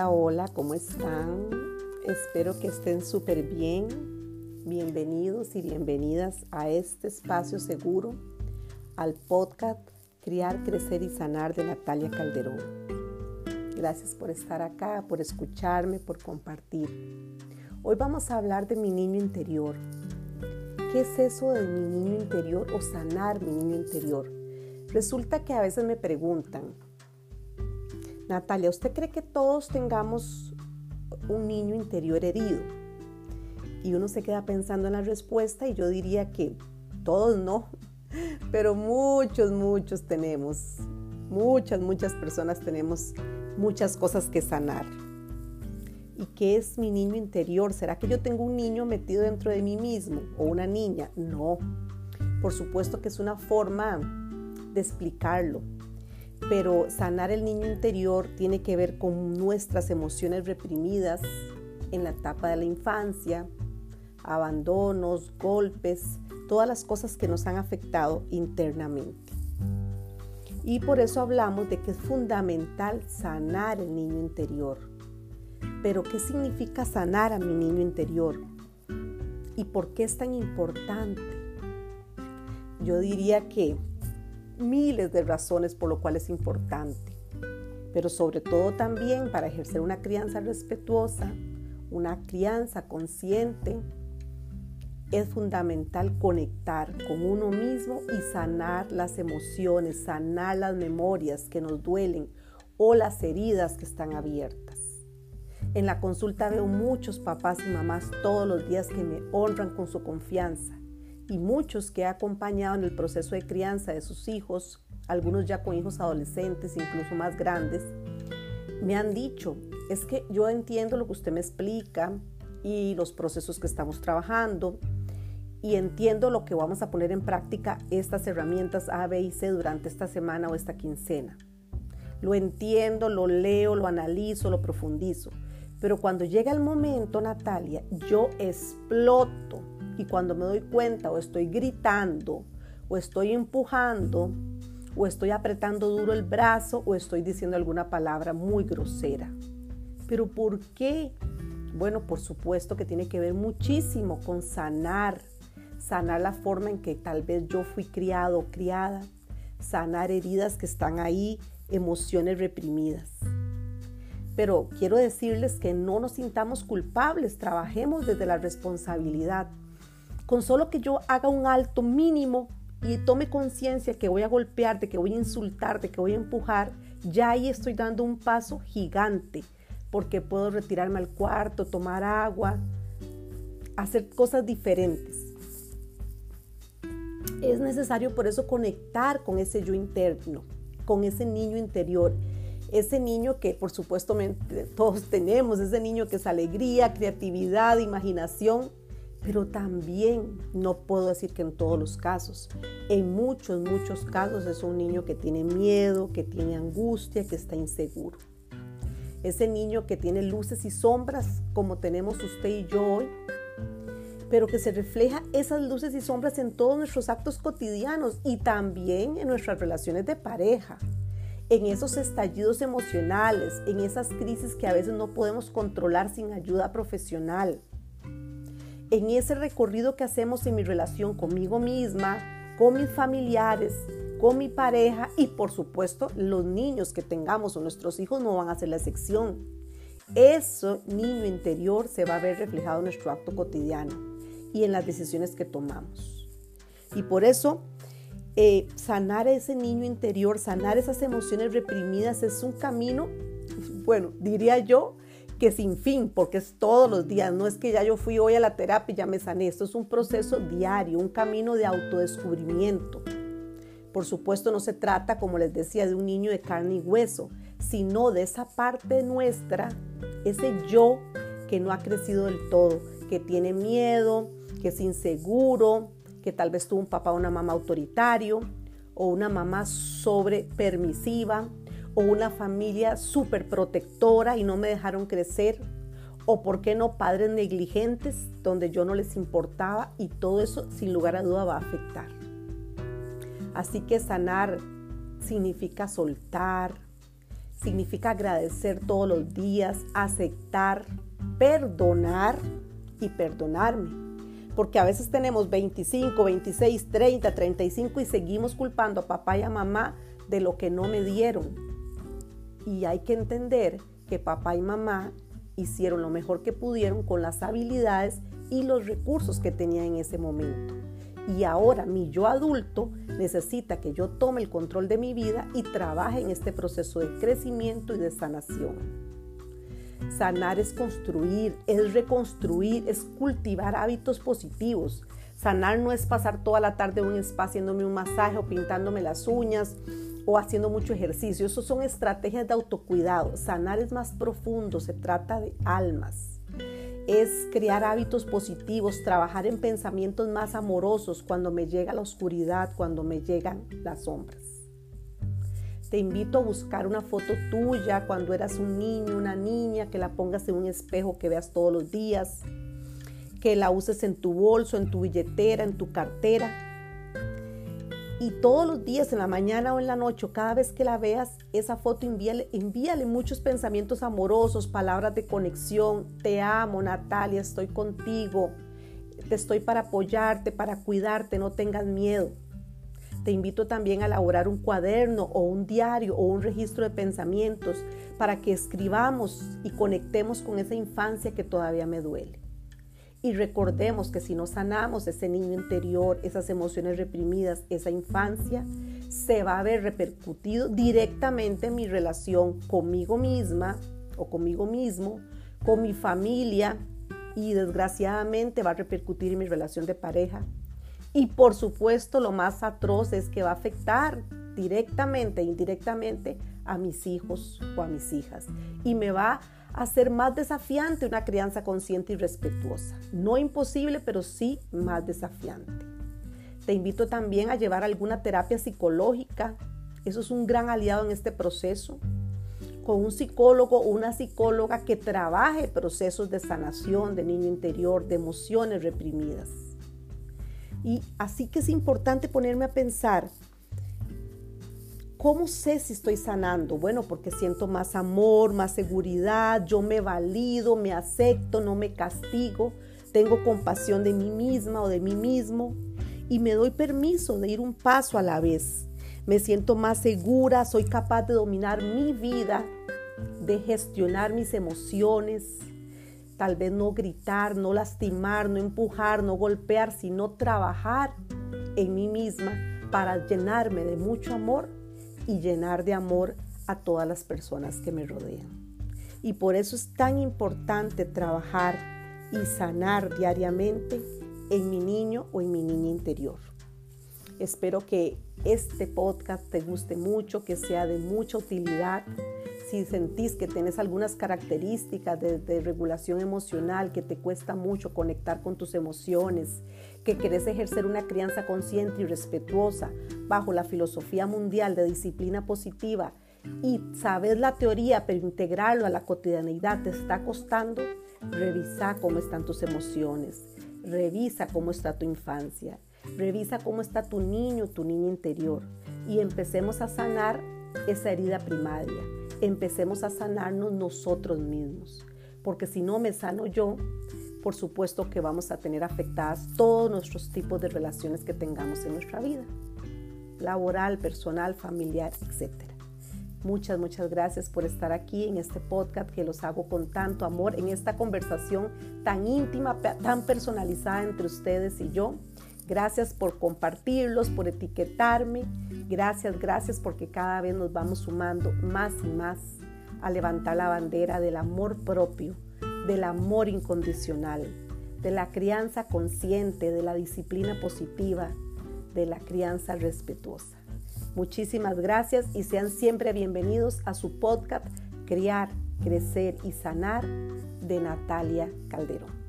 Hola, hola, ¿cómo están? Espero que estén súper bien. Bienvenidos y bienvenidas a este espacio seguro, al podcast Criar, Crecer y Sanar de Natalia Calderón. Gracias por estar acá, por escucharme, por compartir. Hoy vamos a hablar de mi niño interior. ¿Qué es eso de mi niño interior o sanar mi niño interior? Resulta que a veces me preguntan, Natalia, ¿usted cree que todos tengamos un niño interior herido? Y uno se queda pensando en la respuesta y yo diría que todos no, pero muchos, muchos tenemos, muchas, muchas personas tenemos muchas cosas que sanar. ¿Y qué es mi niño interior? ¿Será que yo tengo un niño metido dentro de mí mismo o una niña? No, por supuesto que es una forma de explicarlo, pero sanar el niño interior tiene que ver con nuestras emociones reprimidas en la etapa de la infancia, abandonos, golpes, todas las cosas que nos han afectado internamente. Y por eso hablamos de que es fundamental sanar el niño interior. Pero ¿qué significa sanar a mi niño interior? ¿Y por qué es tan importante? Yo diría que miles de razones por lo cual es importante, pero sobre todo también para ejercer una crianza respetuosa, una crianza consciente, es fundamental conectar con uno mismo y sanar las emociones, sanar las memorias que nos duelen o las heridas que están abiertas. En la consulta veo muchos papás y mamás todos los días que me honran con su confianza y muchos que he acompañado en el proceso de crianza de sus hijos, algunos ya con hijos adolescentes, incluso más grandes, me han dicho, es que yo entiendo lo que usted me explica y los procesos que estamos trabajando y entiendo lo que vamos a poner en práctica estas herramientas A, B y C durante esta semana o esta quincena. Lo entiendo, lo leo, lo analizo, lo profundizo. Pero cuando llega el momento, Natalia, yo exploto y cuando me doy cuenta o estoy gritando o estoy empujando o estoy apretando duro el brazo o estoy diciendo alguna palabra muy grosera. Pero ¿por qué? Bueno, por supuesto que tiene que ver muchísimo con sanar, sanar la forma en que tal vez yo fui criado o criada, sanar heridas que están ahí, emociones reprimidas. Pero quiero decirles que no nos sintamos culpables, trabajemos desde la responsabilidad. Con solo que yo haga un alto mínimo y tome conciencia que voy a golpearte, que voy a insultarte, que voy a empujar, ya ahí estoy dando un paso gigante, porque puedo retirarme al cuarto, tomar agua, hacer cosas diferentes. Es necesario por eso conectar con ese yo interno, con ese niño interior, ese niño que por supuesto todos tenemos, ese niño que es alegría, creatividad, imaginación, pero también no puedo decir que en todos los casos. En muchos, muchos casos es un niño que tiene miedo, que tiene angustia, que está inseguro. Ese niño que tiene luces y sombras como tenemos usted y yo hoy, pero que se refleja esas luces y sombras en todos nuestros actos cotidianos y también en nuestras relaciones de pareja, en esos estallidos emocionales, en esas crisis que a veces no podemos controlar sin ayuda profesional en ese recorrido que hacemos en mi relación conmigo misma, con mis familiares, con mi pareja y por supuesto los niños que tengamos o nuestros hijos no van a ser la excepción. Eso niño interior se va a ver reflejado en nuestro acto cotidiano y en las decisiones que tomamos. Y por eso eh, sanar ese niño interior, sanar esas emociones reprimidas es un camino, bueno, diría yo, que sin fin, porque es todos los días, no es que ya yo fui hoy a la terapia y ya me sané, esto es un proceso diario, un camino de autodescubrimiento. Por supuesto no se trata, como les decía, de un niño de carne y hueso, sino de esa parte nuestra, ese yo que no ha crecido del todo, que tiene miedo, que es inseguro, que tal vez tuvo un papá o una mamá autoritario o una mamá sobre permisiva, una familia súper protectora y no me dejaron crecer, o por qué no padres negligentes donde yo no les importaba y todo eso sin lugar a duda va a afectar. Así que sanar significa soltar, significa agradecer todos los días, aceptar, perdonar y perdonarme. Porque a veces tenemos 25, 26, 30, 35 y seguimos culpando a papá y a mamá de lo que no me dieron. Y hay que entender que papá y mamá hicieron lo mejor que pudieron con las habilidades y los recursos que tenía en ese momento. Y ahora mi yo adulto necesita que yo tome el control de mi vida y trabaje en este proceso de crecimiento y de sanación. Sanar es construir, es reconstruir, es cultivar hábitos positivos. Sanar no es pasar toda la tarde en un spa haciéndome un masaje o pintándome las uñas o haciendo mucho ejercicio. Eso son estrategias de autocuidado. Sanar es más profundo, se trata de almas. Es crear hábitos positivos, trabajar en pensamientos más amorosos cuando me llega la oscuridad, cuando me llegan las sombras. Te invito a buscar una foto tuya cuando eras un niño, una niña, que la pongas en un espejo que veas todos los días, que la uses en tu bolso, en tu billetera, en tu cartera. Y todos los días, en la mañana o en la noche, cada vez que la veas, esa foto envíale, envíale muchos pensamientos amorosos, palabras de conexión. Te amo, Natalia, estoy contigo. Te estoy para apoyarte, para cuidarte, no tengas miedo. Te invito también a elaborar un cuaderno o un diario o un registro de pensamientos para que escribamos y conectemos con esa infancia que todavía me duele. Y recordemos que si no sanamos ese niño interior, esas emociones reprimidas, esa infancia, se va a ver repercutido directamente en mi relación conmigo misma o conmigo mismo, con mi familia y desgraciadamente va a repercutir en mi relación de pareja, y por supuesto, lo más atroz es que va a afectar directamente e indirectamente a mis hijos o a mis hijas. Y me va hacer más desafiante una crianza consciente y respetuosa. No imposible, pero sí más desafiante. Te invito también a llevar alguna terapia psicológica. Eso es un gran aliado en este proceso. Con un psicólogo o una psicóloga que trabaje procesos de sanación de niño interior, de emociones reprimidas. Y así que es importante ponerme a pensar, ¿cómo sé si estoy sanando? Bueno, porque siento más amor, más seguridad, yo me valido, me acepto, no me castigo, tengo compasión de mí misma o de mí mismo y me doy permiso de ir un paso a la vez. Me siento más segura, soy capaz de dominar mi vida, de gestionar mis emociones, Tal vez no gritar, no lastimar, no empujar, no golpear, sino trabajar en mí misma para llenarme de mucho amor y llenar de amor a todas las personas que me rodean. Y por eso es tan importante trabajar y sanar diariamente en mi niño o en mi niña interior. Espero que este podcast te guste mucho, que sea de mucha utilidad si sentís que tienes algunas características de, regulación emocional, que te cuesta mucho conectar con tus emociones, que querés ejercer una crianza consciente y respetuosa bajo la filosofía mundial de disciplina positiva y sabes la teoría, pero integrarlo a la cotidianidad te está costando, revisa cómo están tus emociones, revisa cómo está tu infancia, revisa cómo está tu niño, tu niña interior y empecemos a sanar esa herida primaria empecemos a sanarnos nosotros mismos. Porque si no me sano yo, por supuesto que vamos a tener afectadas todos nuestros tipos de relaciones que tengamos en nuestra vida. Laboral, personal, familiar, etc. Muchas, muchas gracias por estar aquí en este podcast que los hago con tanto amor, en esta conversación tan íntima, tan personalizada entre ustedes y yo. Gracias por compartirlos, por etiquetarme. Gracias, gracias porque cada vez nos vamos sumando más y más a levantar la bandera del amor propio, del amor incondicional, de la crianza consciente, de la disciplina positiva, de la crianza respetuosa. Muchísimas gracias y sean siempre bienvenidos a su podcast Criar, Crecer y Sanar de Natalia Calderón.